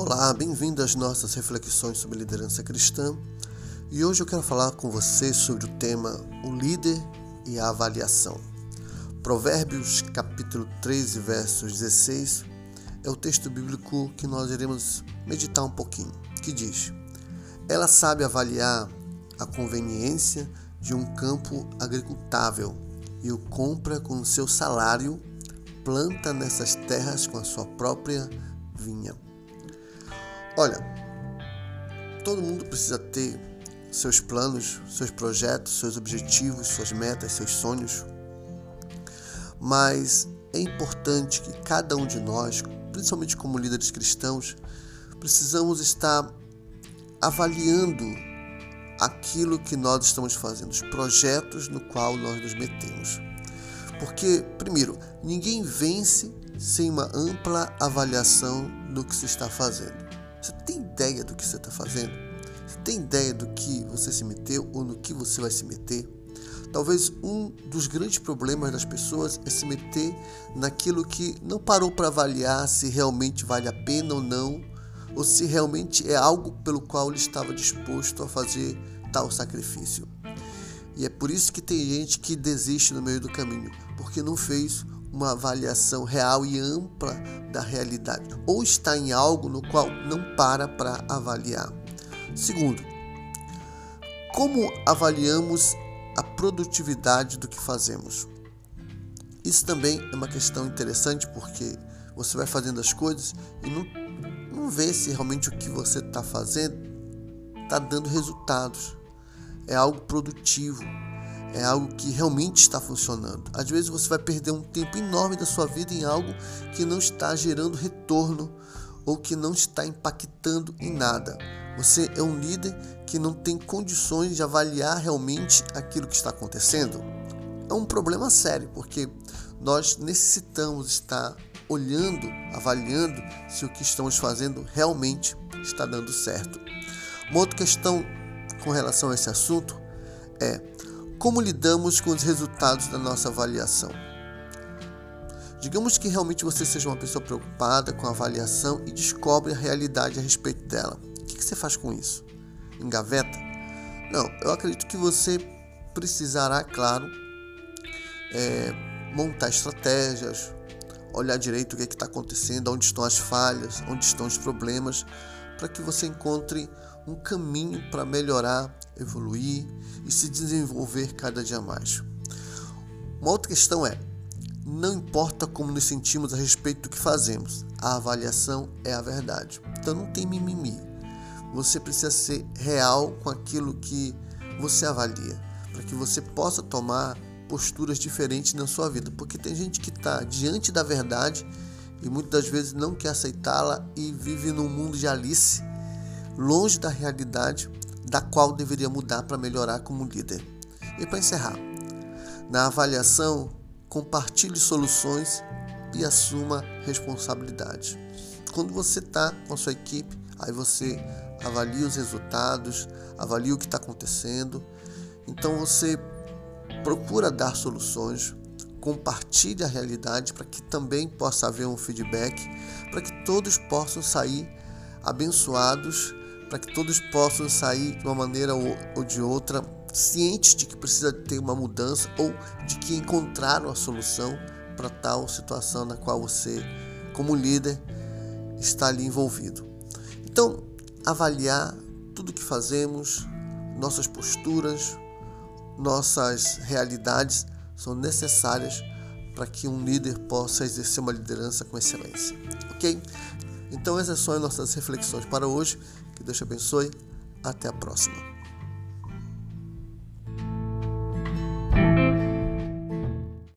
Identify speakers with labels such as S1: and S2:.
S1: Olá, bem-vindo às nossas reflexões sobre liderança cristã. E hoje eu quero falar com você sobre o tema o líder e a avaliação. Provérbios capítulo 13, versos 16 é o texto bíblico que nós iremos meditar um pouquinho, que diz: Ela sabe avaliar a conveniência de um campo agricultável e o compra com seu salário, planta nessas terras com a sua própria vinha. Olha, todo mundo precisa ter seus planos, seus projetos, seus objetivos, suas metas, seus sonhos. Mas é importante que cada um de nós, principalmente como líderes cristãos, precisamos estar avaliando aquilo que nós estamos fazendo, os projetos no qual nós nos metemos. Porque, primeiro, ninguém vence sem uma ampla avaliação do que se está fazendo. Tem ideia do que você está fazendo? Você tem ideia do que você se meteu ou no que você vai se meter? Talvez um dos grandes problemas das pessoas é se meter naquilo que não parou para avaliar se realmente vale a pena ou não, ou se realmente é algo pelo qual ele estava disposto a fazer tal sacrifício. E é por isso que tem gente que desiste no meio do caminho, porque não fez uma avaliação real e ampla da realidade, ou está em algo no qual não para para avaliar. Segundo, como avaliamos a produtividade do que fazemos? Isso também é uma questão interessante porque você vai fazendo as coisas e não, não vê se realmente o que você está fazendo está dando resultados. É algo produtivo é algo que realmente está funcionando. Às vezes você vai perder um tempo enorme da sua vida em algo que não está gerando retorno ou que não está impactando em nada. Você é um líder que não tem condições de avaliar realmente aquilo que está acontecendo. É um problema sério, porque nós necessitamos estar olhando, avaliando se o que estamos fazendo realmente está dando certo. Uma outra questão com relação a esse assunto é como lidamos com os resultados da nossa avaliação? Digamos que realmente você seja uma pessoa preocupada com a avaliação e descobre a realidade a respeito dela. O que você faz com isso? Engaveta? Não, eu acredito que você precisará, claro, é, montar estratégias, olhar direito o que é está acontecendo, onde estão as falhas, onde estão os problemas, para que você encontre um caminho para melhorar, evoluir e se desenvolver cada dia mais. Uma outra questão é: não importa como nos sentimos a respeito do que fazemos, a avaliação é a verdade. Então não tem mimimi. Você precisa ser real com aquilo que você avalia, para que você possa tomar posturas diferentes na sua vida, porque tem gente que está diante da verdade e muitas vezes não quer aceitá-la e vive num mundo de Alice longe da realidade da qual deveria mudar para melhorar como líder. E para encerrar, na avaliação, compartilhe soluções e assuma responsabilidade. Quando você está com a sua equipe, aí você avalia os resultados, avalia o que está acontecendo. Então você procura dar soluções, compartilhe a realidade para que também possa haver um feedback, para que todos possam sair abençoados para que todos possam sair de uma maneira ou de outra cientes de que precisa ter uma mudança ou de que encontraram a solução para tal situação na qual você, como líder, está ali envolvido. Então, avaliar tudo que fazemos, nossas posturas, nossas realidades são necessárias para que um líder possa exercer uma liderança com excelência. Ok? Então, essas são as nossas reflexões para hoje. Que Deus te abençoe. Até a próxima.